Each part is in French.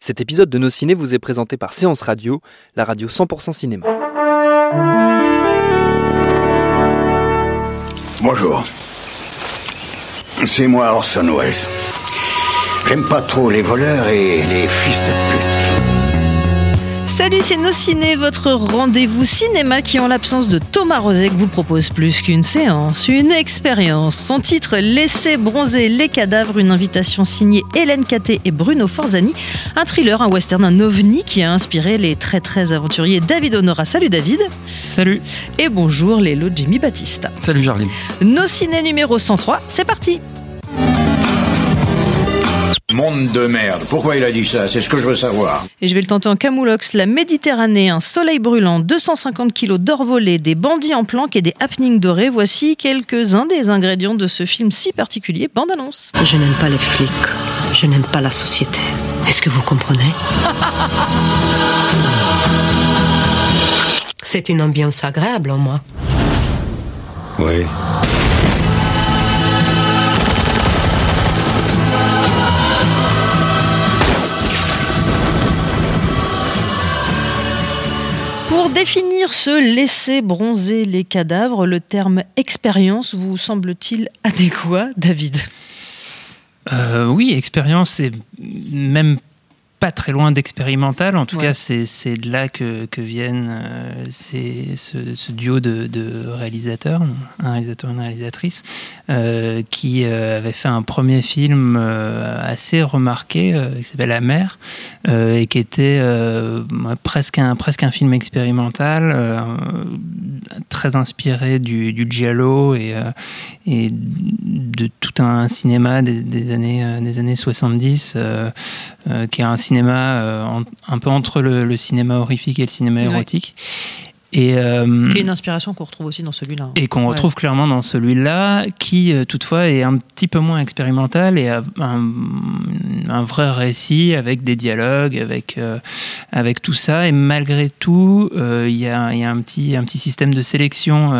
Cet épisode de Nos Ciné vous est présenté par Séance Radio, la radio 100% cinéma. Bonjour. C'est moi Orson Welles. J'aime pas trop les voleurs et les fils de pute. Salut, c'est Nos Ciné, votre rendez-vous cinéma qui, en l'absence de Thomas Rozek, vous propose plus qu'une séance, une expérience. Son titre Laissez bronzer les cadavres, une invitation signée Hélène Caté et Bruno Forzani. Un thriller, un western, un ovni qui a inspiré les très très aventuriers David Honora. Salut David. Salut. Et bonjour Lélo Jimmy Battista. Salut Jarline. Nos Ciné numéro 103, c'est parti. Monde de merde. Pourquoi il a dit ça? C'est ce que je veux savoir. Et je vais le tenter en camoulox. La Méditerranée, un soleil brûlant, 250 kilos d'or volé, des bandits en planque et des happenings dorés. Voici quelques-uns des ingrédients de ce film si particulier. Bande annonce. Je n'aime pas les flics. Je n'aime pas la société. Est-ce que vous comprenez? C'est une ambiance agréable en moi. Oui. Définir ce laisser bronzer les cadavres, le terme expérience vous semble-t-il adéquat, David? Euh, oui, expérience, c'est même pas très loin d'expérimental. En tout Ouais. cas, c'est de là que, que viennent euh, ces- ce, ce duo de, de réalisateurs, un réalisateur et une réalisatrice, euh, qui euh, avait fait un premier film assez remarqué qui s'appelle La mer et qui était presque, un, presque un film expérimental, très inspiré du, du giallo et, et de tout un cinéma des, des années, des années 70, euh, euh, qui est un cinéma euh, en- un peu entre le, le cinéma horrifique et le cinéma Ouais. Et, euh, Qui est une inspiration qu'on retrouve aussi dans celui-là. et qu'on Ouais. retrouve clairement dans celui-là, qui euh, toutefois est un petit peu moins expérimental et a un, un vrai récit avec des dialogues, avec, euh, avec tout ça. Et malgré tout, euh, il y, a, il y a un petit, un petit système de sélection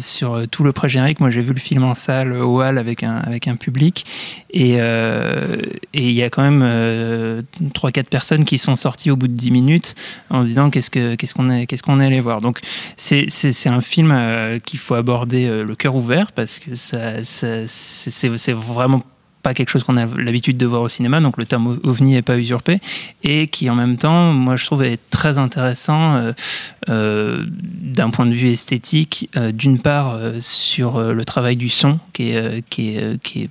sur tout le pré-générique. Moi, j'ai vu le film en salle au hall avec un, avec un public. Et il y a quand même euh, 3-4 personnes qui sont sorties au bout de 10 minutes en se disant qu'est-ce que- qu'est-ce qu'on est, qu'est-ce qu'on est allé voir. Donc c'est- un film euh, qu'il faut aborder euh, le cœur ouvert parce que ça, ça- c'est vraiment pas quelque chose qu'on a l'habitude de voir au cinéma, donc le terme ovni n'est pas usurpé, et qui en même temps, moi je trouve est très intéressant euh, euh, d'un point de vue esthétique, euh, d'une part sur le travail du son, qui est, qui est, qui est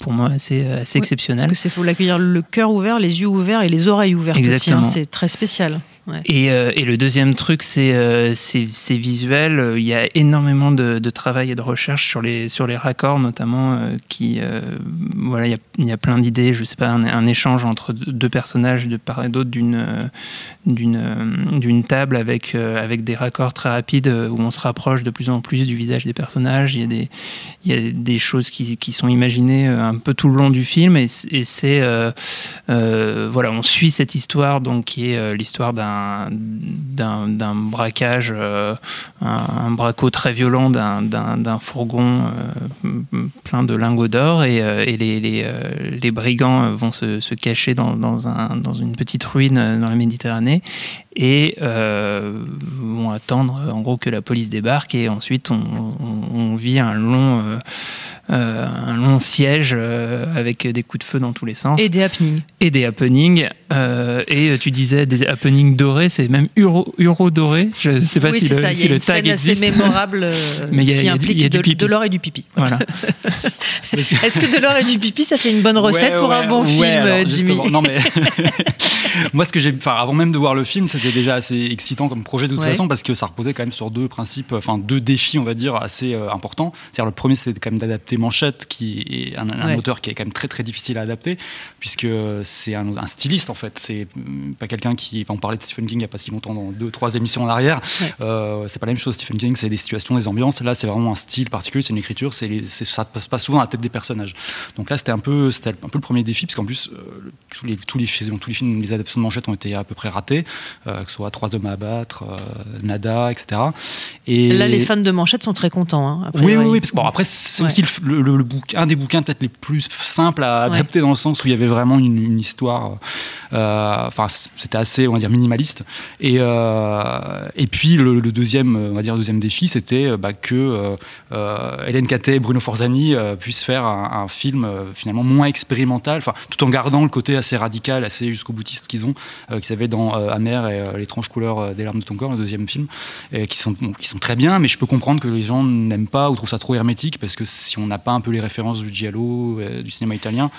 pour moi assez, assez Oui, Parce exceptionnel. que c'est faut l'accueillir le cœur ouvert, les yeux ouverts et les oreilles ouvertes aussi. Hein. C'est très spécial. Euh, et le deuxième truc, c'est euh, c'est visuel. Il y a énormément de, travail et de recherche sur les, raccords, notamment, euh, qui, voilà, il y a, plein d'idées. Je sais pas, un, échange entre deux personnages de part et d'autre d'une table avec, des raccords très rapides où on se rapproche de plus en plus du visage des personnages. Il y a des, choses qui, sont imaginées un peu tout le long du film et, et c'est voilà on suit cette histoire donc qui est l'histoire d'un d'un braquage euh, un, un très violent d'un fourgon euh, plein de lingots d'or et, euh, les, brigands vont se, cacher dans, dans, un, dans une petite ruine dans la Méditerranée et vont attendre en gros que la police débarque et ensuite on, vit un long euh, un long siège euh, avec des coups de feu dans tous les sens Et des happenings. et des happenings. euh, et tu disais des happenings dorés, c'est même Euro, Euro doré. Je ne sais pas oui, si, c'est le, ça. Si y a le une tag scène assez mémorable euh, Mais il y a- qui y a implique y a du de, pipi. de l'or et du pipi. Voilà. Est-ce que de l'or et du pipi, ça fait une bonne recette Ouais, pour un bon ouais, film, alors, Jimmy justement, Non mais Moi, ce que j'ai, enfin, avant même de voir le film, c'était déjà assez excitant comme projet de toute Ouais. façon parce que ça reposait quand même sur deux principes, enfin deux défis, on va dire, assez euh, importants. C'est-à-dire le premier, c'était quand même d'adapter Manchette, qui est un, un Ouais. auteur qui est quand même très très difficile à adapter puisque c'est un, un styliste en fait. C'est hum, pas quelqu'un qui, enfin, on parlait de Stephen King il y a pas si longtemps dans deux trois émissions en arrière. Ouais. Euh, c'est pas la même chose. Stephen King, c'est des situations, des ambiances. Là, c'est vraiment un style particulier, c'est une écriture, c'est ça passe pas souvent à la tête des personnages. Donc là, c'était un peu, c'était un peu le premier défi, parce qu'en plus, euh, tous, les, tous, les, films- tous les films, les adaptations de manchette ont été à peu près ratés, euh, que ce soit Trois hommes à abattre, euh, Nada, etc. Et Là, les fans de Manchette sont très contents. hein, oui, oui, oui, parce que bon, après, c'est Ouais. aussi le, le- le bouc- un des bouquins peut-être les plus simples à Ouais. adapter dans le sens où il y avait vraiment une, une histoire. euh, Enfin, c'était assez, on va dire, minimaliste. Et, euh, et puis, le, le deuxième, on va dire, deuxième défi, c'était bah, que Hélène Catet et Bruno Forzani puissent faire un, un film finalement moins expérimental, enfin, tout en gardant le côté assez radical, assez jusqu'au boutiste qu'ils ont, euh, qu'ils avaient dans euh, Amer et euh, l'étrange couleur des larmes de ton corps, le deuxième film, et qui sont, bon, qui sont très bien, mais je peux comprendre que les gens n'aiment pas ou trouvent ça trop hermétique parce que si on n'a pas un peu les références du giallo, du cinéma italien,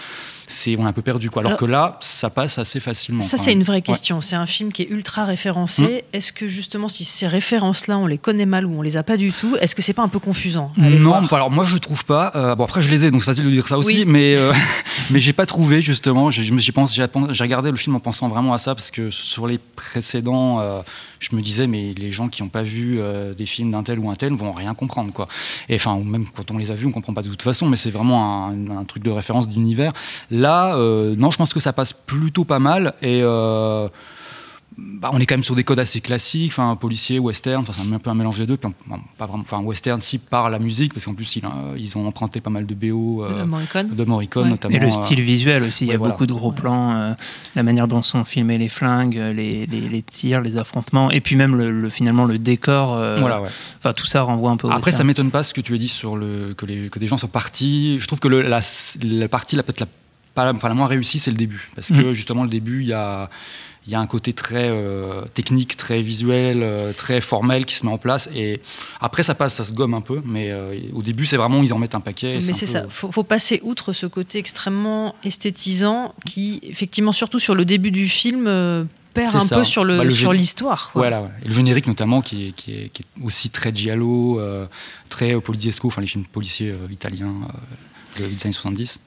c'est on est un peu perdu quoi. Alors, Alors- que là, ça passe assez facilement. Ça, c'est une vraie Ouais. question. C'est un film qui est ultra référencé. Est-ce que justement, si ces références-là, on les connaît mal ou on les a pas du tout, est-ce que c'est pas un peu confusant Non, alors moi je trouve pas. Euh, bon après je les ai, donc c'est facile de dire ça aussi, Oui. mais euh, mais j'ai pas trouvé justement. J'ai pensé- j'ai j'ai regardé le film en pensant vraiment à ça parce que sur les précédents, euh, je me disais mais les gens qui n'ont pas vu euh, des films d'un tel ou un tel vont rien comprendre quoi. Et enfin ou même quand on les a vus, on comprend pas de toute façon, mais c'est vraiment un, truc de référence d'univers. Là, euh, non, je pense que ça passe plutôt pas mal et bah, on est quand même sur des codes assez classiques, enfin policier, western, enfin c'est un peu un mélange des deux. Puis, on- bon, pas vraiment, enfin western si par la musique, parce qu'en plus ils, euh, ils ont emprunté pas mal de BO euh, De Morricone. de Morricone Ouais. notamment. Et le euh, style visuel aussi, il y a voilà. beaucoup de gros plans, euh, la manière dont sont filmés les flingues, les, les- les tirs, les affrontements, et puis même le, le- finalement le décor. euh, Voilà, ouais. Enfin, tout ça renvoie un peu au Après, ça western. m'étonne pas ce que tu as dit sur le que, les, que des gens sont partis. Je trouve que le- la, la partie la peut-être la, pas la, enfin, la moins réussie, c'est le début, parce que Mhm. justement le début, il y a il y a un côté très euh, technique, très visuel, euh, très formel qui se met en place. Et après, ça passe, ça se gomme un peu. Mais euh, au début, c'est vraiment, ils en mettent un paquet. et Mais c'est peu- ça, faut, faut passer outre ce côté extrêmement esthétisant qui, effectivement, surtout sur le début du film, perd un ça. peu sur le Bah, le sur l'histoire. Voilà, ouais. Et le générique notamment qui est, qui est, qui est aussi très giallo, euh, très euh, poliziesco, enfin les films policiers euh, italiens des années 70.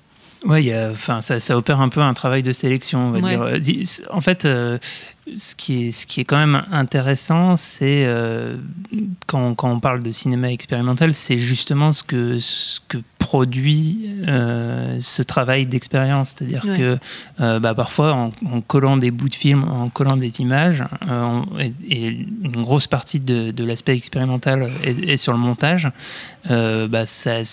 A- enfin, ça, ça opère un peu un travail de sélection, on va Ouais. dire. Euh, En fait, euh, ce, qui est, ce qui est quand même intéressant, c'est euh, quand, quand on parle de cinéma expérimental, c'est justement ce que, ce que produit euh, ce travail d'expérience. C'est-à-dire Ouais. que bah, parfois, en, en collant des bouts de film, en collant des images, on- et, et une grosse partie de, de l'aspect expérimental est, est sur le montage, bah, ça,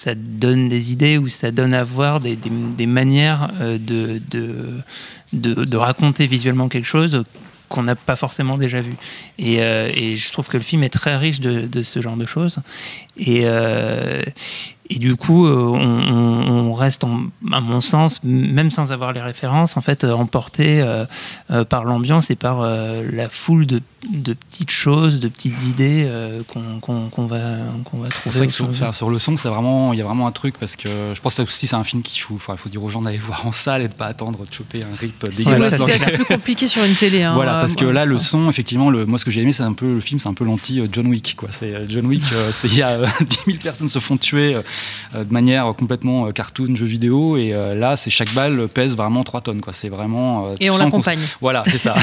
ça donne des idées ou ça donne à voir des, des- manières euh, de, de, de, raconter visuellement quelque chose qu'on n'a pas forcément déjà vu. Et, euh, et je trouve que le film est très riche de, de ce genre de choses. Et, euh, et du coup, euh, on, reste, en- à mon sens, même sans avoir les références, en fait, emporté euh, euh, par l'ambiance et par euh, la foule de, de petites choses, de petites idées euh, qu'on va, qu'on va trouver. C'est vrai que sur, mesure. enfin, sur le son, c'est vraiment, il y a vraiment un truc parce que je pense que aussi c'est un film qu'il faut, faut dire aux gens d'aller voir en salle et de pas attendre de choper un rip dégueulasse. c'est- plus compliqué sur une télé. hein. Voilà, parce que là, le son, effectivement, le, moi, ce que j'ai aimé, c'est un peu le film, c'est un peu l'anti John Wick, quoi. C'est John Wick, il y a euh, 10 000 personnes se font tuer de manière complètement euh, cartoon, jeu vidéo, et euh, là, c'est chaque balle pèse vraiment 3 tonnes, quoi. C'est vraiment. euh, Et on l'accompagne. Voilà, c'est ça.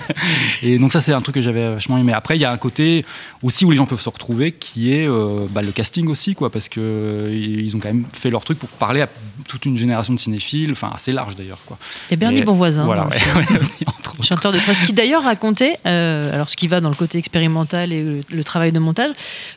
et donc ça, c'est un truc que j'avais vachement aimé. Après, il y a un côté aussi où les gens peuvent se retrouver, qui est euh, bah, le casting aussi, quoi, parce que euh, ils ont quand même fait leur truc pour parler à toute une génération de cinéphiles, enfin assez large d'ailleurs, quoi. Et Bernie Et- Bonvoisin. Voilà, ouais, ouais, entre autres. chanteur de trance, qui d'ailleurs racontait, euh, alors ce qui va dans le côté expérimental et le, le travail de montage,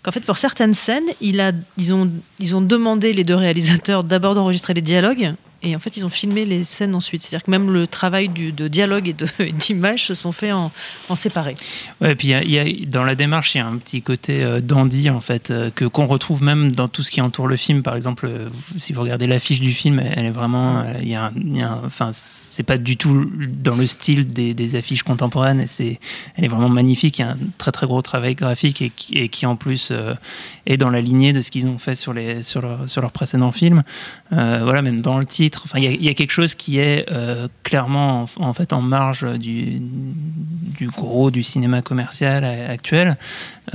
qu'en fait pour certaines scènes, il a, ils, ont, ils ont demandé les deux réalisateurs d'abord d'enregistrer les dialogues. Et en fait, ils ont filmé les scènes ensuite. C'est-à-dire que même le travail du- de dialogue et d'image se sont faits en, en séparé. Ouais, et puis il y a- y a- dans la démarche, il y a un petit côté euh, dandy en fait euh, que qu'on retrouve même dans tout ce qui entoure le film. Par exemple, euh, si vous regardez l'affiche du film, elle est vraiment, euh, il y a, un- y a un- c'est pas du tout dans le style des, affiches contemporaines. C'est, elle est vraiment magnifique. Il y a un très très gros travail graphique et qui, en plus euh, est dans la lignée de ce qu'ils ont fait sur les sur leur, sur leurs précédents films. Euh, voilà, même dans le titre, il y, a- quelque chose qui est euh, clairement en, en fait en marge du, du gros du cinéma commercial actuel.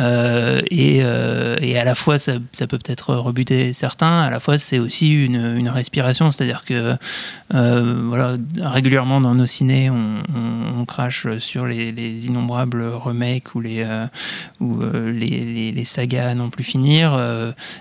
Euh, et, euh, et à la fois, ça, ça peut peut-être rebuter certains. À la fois, c'est aussi une, une respiration. C'est-à-dire que euh, voilà, régulièrement dans nos ciné, on, crache sur les, les innombrables remakes ou les ou les, les- sagas à non plus finir.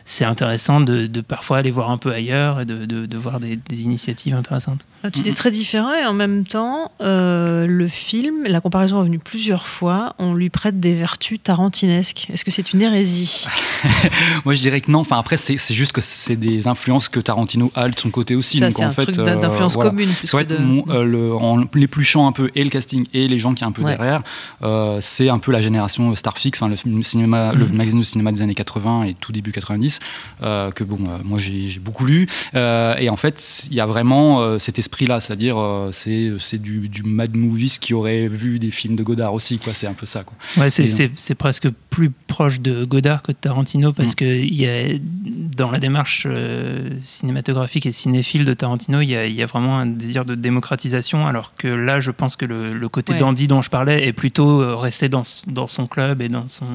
C'est intéressant de, parfois aller voir un peu ailleurs et de, de- voir des, des initiatives intéressantes. Ah, Tout est très différent et en même temps, le film, la comparaison plusieurs fois, on lui prête des vertus tarantinesques. Est-ce que c'est une hérésie Moi, je dirais que non. Enfin, après, c'est c'est juste que c'est des influences que Tarantino a de son côté aussi. Ça, Donc, c'est en un fait, truc euh, d'influence voilà. commune plus de- mon- euh, le- en l'épluchant un peu et le casting et les gens qui est un peu Ouais. derrière, euh, c'est un peu la génération Starfix, enfin, le, film- cinéma, le Mhm. magazine de cinéma des années 80 et tout début 90, euh, que bon, moi j'ai beaucoup lu. Et en fait, il y a vraiment cet esprit-là, c'est-à-dire c'est c'est du, du mad movies qui aurait vu des films de Godard aussi, quoi. C'est un peu ça, quoi. Ouais, c'est, Et, c'est- c'est presque plus proche de Godard que de Tarantino parce Mm. que il y a, dans la démarche euh, cinématographique et cinéphile de Tarantino, il y, a, il y a vraiment un désir de démocratisation, alors que là, je pense que le, le côté Ouais. dandy dont je parlais est plutôt euh, resté dans, dans son club et dans son.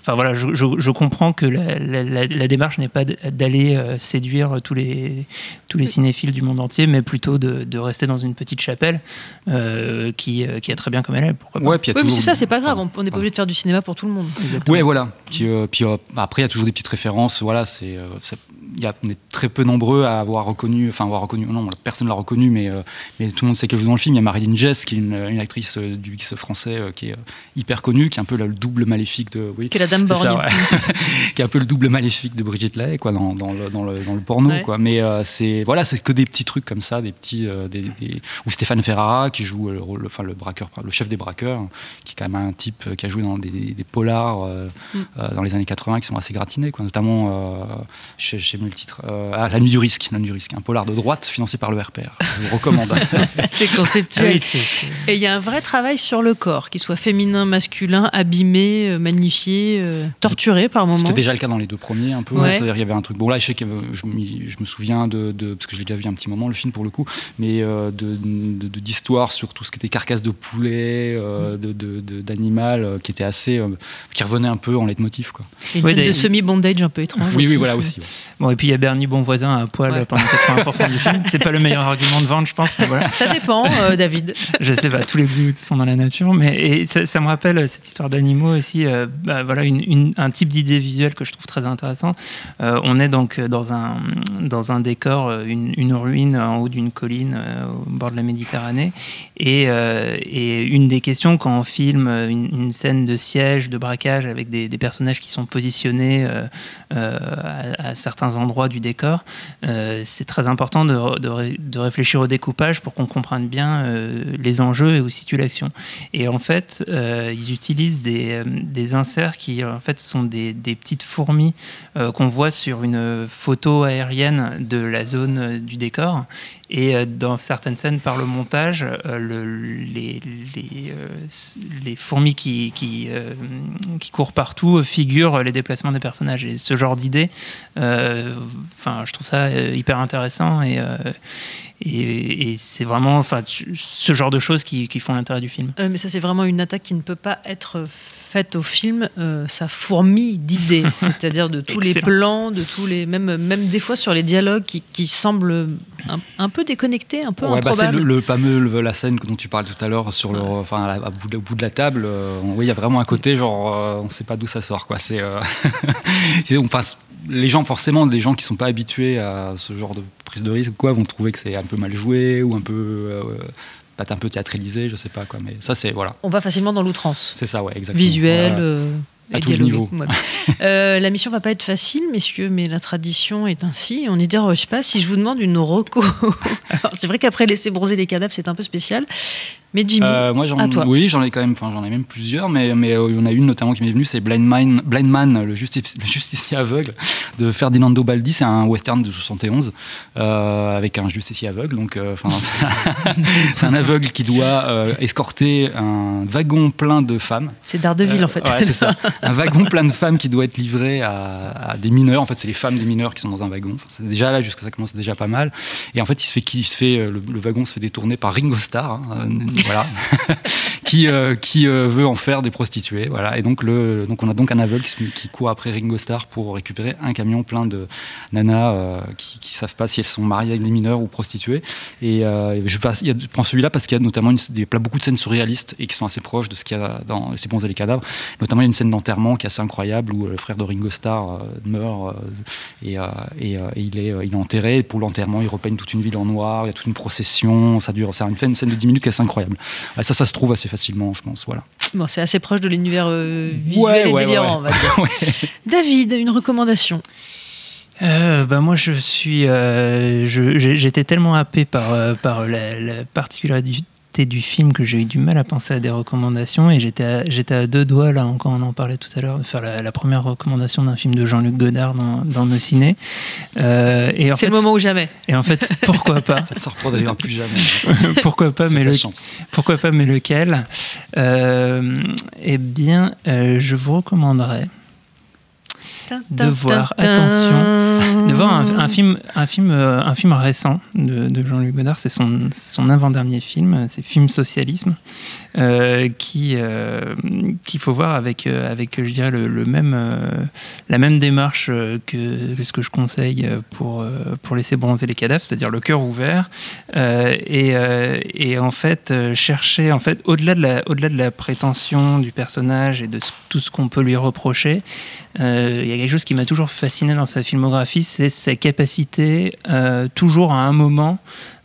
Enfin voilà, je, je- je comprends que la, la- la- la démarche n'est pas d'aller euh, séduire tous les, tous les cinéphiles du monde entier, mais plutôt de, de rester dans une petite chapelle euh, qui, euh, qui est très bien comme elle est. Pas Ouais, puis il y a Oui, mais c'est ça, c'est pas grave, on on n'est pas obligé de faire du cinéma pour tout le monde. Exactement. Ouais, voilà. Puis, euh, puis, euh, après, il y a toujours des petites références. Voilà, c'est, euh, y a, on est très peu nombreux à avoir reconnu, enfin avoir reconnu, non, personne l'a reconnu, mais, euh, mais tout le monde sait qu'elle joue dans le film. Il y a Marilyn Jess, qui est une, une actrice euh, du X français euh, qui est hyper connue, qui est un peu le double maléfique de. Oui, Que la dame ça, borgne. ouais. qui est un peu le double maléfique de Brigitte Lay, quoi, dans, dans, le, dans, le, dans le porno, Ouais. quoi. Mais c'est voilà, c'est que des petits trucs comme ça, des petits, des, des- ou Stéphane Ferrara qui joue le rôle, enfin le braqueur, le chef des braqueurs, qui est quand même un type qui a joué dans des, des polars Mm. dans les années 80 qui sont assez gratinés, quoi. Notamment, euh, je le titre, euh, ah, La Nuit du risque, La Nuit du risque, un polar de droite financé par le RPR. Je vous recommande. c'est Ah conceptuel. oui, c'est- c'est- Et il y a un vrai travail sur le corps, qu'il soit féminin, masculin, abîmé, euh, magnifié, euh, torturé par moments. C'était déjà le cas dans les deux premiers, un peu. Ouais. C'est-à-dire, il y avait un truc. Bon, là, je sais que euh, je, me souviens de, de- Parce que je l'ai déjà vu un petit moment, le film, pour le coup. Mais euh, de- de- de- d'histoire sur tout ce qui était carcasse de poulet, euh, de- de- de- d'animal, euh, qui était assez. euh, qui revenait un peu en leitmotiv, quoi. Et Une Oui, scène des- de semi-bondage un peu étrange. Oui, oui, aussi. voilà aussi. ouais. Bon, et puis il y a Bernie Bonvoisin à poil Ouais. pendant 80% du film. C'est pas le meilleur argument de vente, je pense, mais voilà. Ça dépend, euh, David. Je sais pas, tous les goûts sont dans la nature, mais et ça, ça me rappelle euh, cette histoire d'animaux aussi. euh, bah, voilà, une- une- un type d'idée visuelle que je trouve très intéressant. Euh, on est donc dans un, dans un décor, une, une ruine en haut d'une colline au bord de la Méditerranée. Et, et une des questions quand on filme une, scène de siège, de braquage avec des, des personnages qui sont positionnés à, à certains endroits du décor, euh, c'est très important de, de de réfléchir au découpage pour qu'on comprenne bien euh, les enjeux et où situe l'action. Et en fait, euh, ils utilisent des, des inserts qui en fait sont des, des petites fourmis qu'on voit sur une photo aérienne de la zone du décor. Et dans certaines scènes, par le montage, le- les, les, les fourmis qui, qui, qui courent partout figurent les déplacements des personnages. Et ce genre d'idée, enfin, je trouve ça euh, hyper intéressant et, euh, et, et c'est vraiment enfin, ce genre de choses qui, qui font l'intérêt du film. Euh, mais ça, c'est vraiment une attaque qui ne peut pas être faite au film. Euh, ça fourmille d'idées, c'est-à-dire de tous les plans, de tous les, même, même des fois sur les dialogues qui, qui semblent un, un peu déconnectés, un peu Ouais, bah, c'est improbables. le, le fameux le- la scène dont tu parlais tout à l'heure sur le, enfin, à, la- à bout de, au bout de la table. euh, oui, il y a vraiment un côté genre, euh, on sait pas d'où ça sort, quoi. C'est, euh, c'est- on passe- les gens forcément, des gens qui sont pas habitués à ce genre de prise de risque, quoi, vont trouver que c'est un peu mal joué ou un peu, euh, peut-être un peu théâtralisé, je sais pas quoi. Mais ça, c'est voilà, On va facilement dans l'outrance. c'est ça, ouais, exactement. Visuel. Euh, À tous les dialogué. niveaux. Ouais. Euh, la mission va pas être facile, messieurs, mais la tradition est ainsi. On je sais pas, si je vous demande une reco. Alors, c'est vrai qu'après laisser bronzer les cadavres, c'est un peu spécial. Mais Jimmy, moi, j'en, à toi. oui, j'en ai quand même, enfin, j'en ai même plusieurs, mais mais il y en a une notamment qui m'est venue, c'est Blind Man, Blind Man, le, justice, le justicier aveugle de Ferdinando Baldi. C'est un western de 71 avec un justicier aveugle. Donc, enfin, c'est un aveugle qui doit escorter un wagon plein de femmes. C'est Daredevil en fait. Ouais, c'est ça. Un wagon plein de femmes qui doit être livré à, à des mineurs. En fait, c'est les femmes des mineurs qui sont dans un wagon. Enfin, c'est déjà là, jusqu'à ça commence déjà pas mal. Et en fait, il se fait, il se fait le, le wagon se fait détourner par Ringo Starr, hein, voilà, qui euh, qui euh, veut en faire des prostituées, voilà. Et donc le, donc on a donc un aveugle qui, court après Ringo Starr pour récupérer un camion plein de nanas euh, qui, qui savent pas si elles sont mariées avec des mineurs ou prostituées. Et je prends celui-là parce qu'il y a notamment a beaucoup de scènes surréalistes et qui sont assez proches de ce qu'il y a dans C'est bons et les cadavres. Notamment, il y a une scène d'enterrement qui est assez incroyable où le frère de Ringo Starr meurt et, il est il est enterré. Pour l'enterrement, il repeigne toute une ville en noir. Il y a toute une procession. Ça dure, c'est une, scène de 10 minutes qui est assez incroyable. Ça, ça se trouve assez facilement, je pense. Voilà. Bon, c'est assez proche de l'univers visuel et délirant, on va dire. David, une recommandation euh, bah moi je suis euh, j'étais tellement happé par, euh, par la, la particularité du film que j'ai eu du mal à penser à des recommandations et j'étais à, j'étais à deux doigts là encore on en parlait tout à l'heure de faire la, première recommandation d'un film de Jean-Luc Godard dans, dans nos ciné. Euh, et c'est le moment ou jamais. et en fait pourquoi pas? Ça ne se reproduira plus jamais. Pourquoi pas mais le, pourquoi pas mais lequel? Euh, eh bien euh, je vous recommanderais de voir, attention, de voir un, film, un film, euh, un film récent de, Jean-Luc Godard. C'est son, son avant-dernier film, c'est Film Socialisme, euh, qui euh, qu'il faut voir avec, avec je dirais, le, même, la même démarche que, ce que je conseille pour, pour laisser bronzer les cadavres, c'est-à-dire le cœur ouvert. et, et en fait, chercher, en fait, au-delà de, la, au-delà de la prétention du personnage et de tout ce qu'on peut lui reprocher, euh, il y a quelque chose qui m'a toujours fasciné dans sa filmographie, c'est sa capacité, euh, toujours à un moment,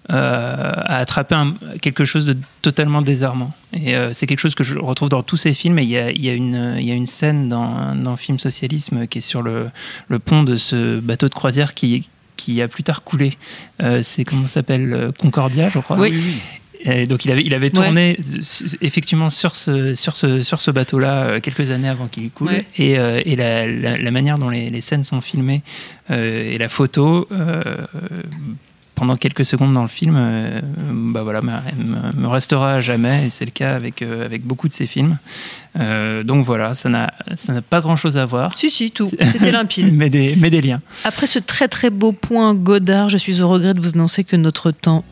euh, à attraper quelque chose de totalement désarmant. Et c'est quelque chose que je retrouve dans tous ses films. Et il y a, y a, une, y a une scène dans, dans Film Socialisme qui est sur le, le pont de ce bateau de croisière qui, qui a plus tard coulé. c'est comment s'appelle Concordia, je crois. Oui. Et donc il avait, il avait tourné effectivement sur ce, sur ce, sur ce bateau-là euh, quelques années avant qu'il coule. Et, euh, et la, la, manière dont les, les, scènes sont filmées euh, et la photo, pendant quelques secondes dans le film, bah voilà, me, me, restera à jamais. Et c'est le cas avec, avec beaucoup de ces films. donc voilà, ça n'a pas grand-chose à voir. Si, si, tout. C'était limpide. mais, des, mais des liens. Après ce très très beau point Godard, je suis au regret de vous annoncer que notre temps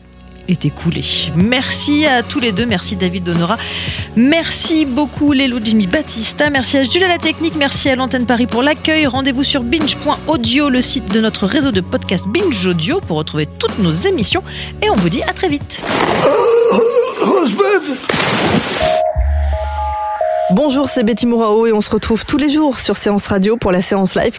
Merci à tous les deux, merci David Donora, merci beaucoup Lélo Jimmy Battista, merci à Jules à la technique, merci à l'antenne Paris pour l'accueil. Rendez-vous sur binge.audio, le site de notre réseau de podcast Binge Audio pour retrouver toutes nos émissions. Et on vous dit à très vite. Bonjour, c'est Betty Mourao et on se retrouve tous les jours sur Séance Radio pour la séance live